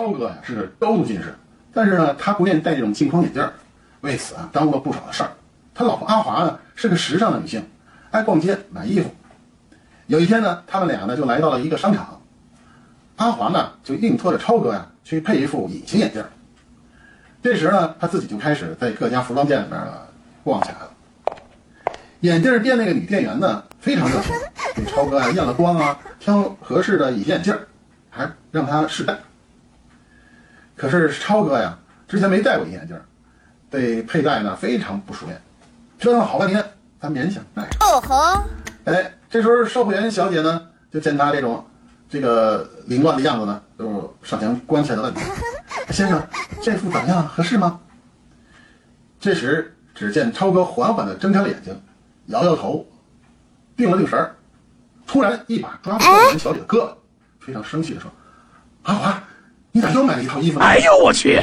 超哥呀是高度近视，但是呢，他不愿意戴这种镜框眼镜儿，为此啊耽误了不少的事儿。他老婆阿华呢是个时尚的女性，爱逛街买衣服。有一天呢，他们俩呢就来到了一个商场，阿华呢就硬拖着超哥呀去配一副隐形眼镜儿。这时呢，他自己就开始在各家服装店里面呢逛起来了。眼镜店那个女店员呢非常热情，给超哥啊验了光啊，挑合适的隐形眼镜儿，还让他试戴。可是超哥呀，之前没戴过隐形眼镜儿，对佩戴呢非常不熟练，折腾了好半天，他勉强戴上。哦吼，哎，这时候售货员小姐呢，就见他这种这个凌乱的样子呢，就上前关切的问他：“先生，这副怎么样？合适吗？”这时，只见超哥缓缓的睁开了眼睛，摇摇头，定了定神儿，突然一把抓住售货员小姐的胳膊，非常生气的说：“阿华，又买了一套衣服？”哎呦我去！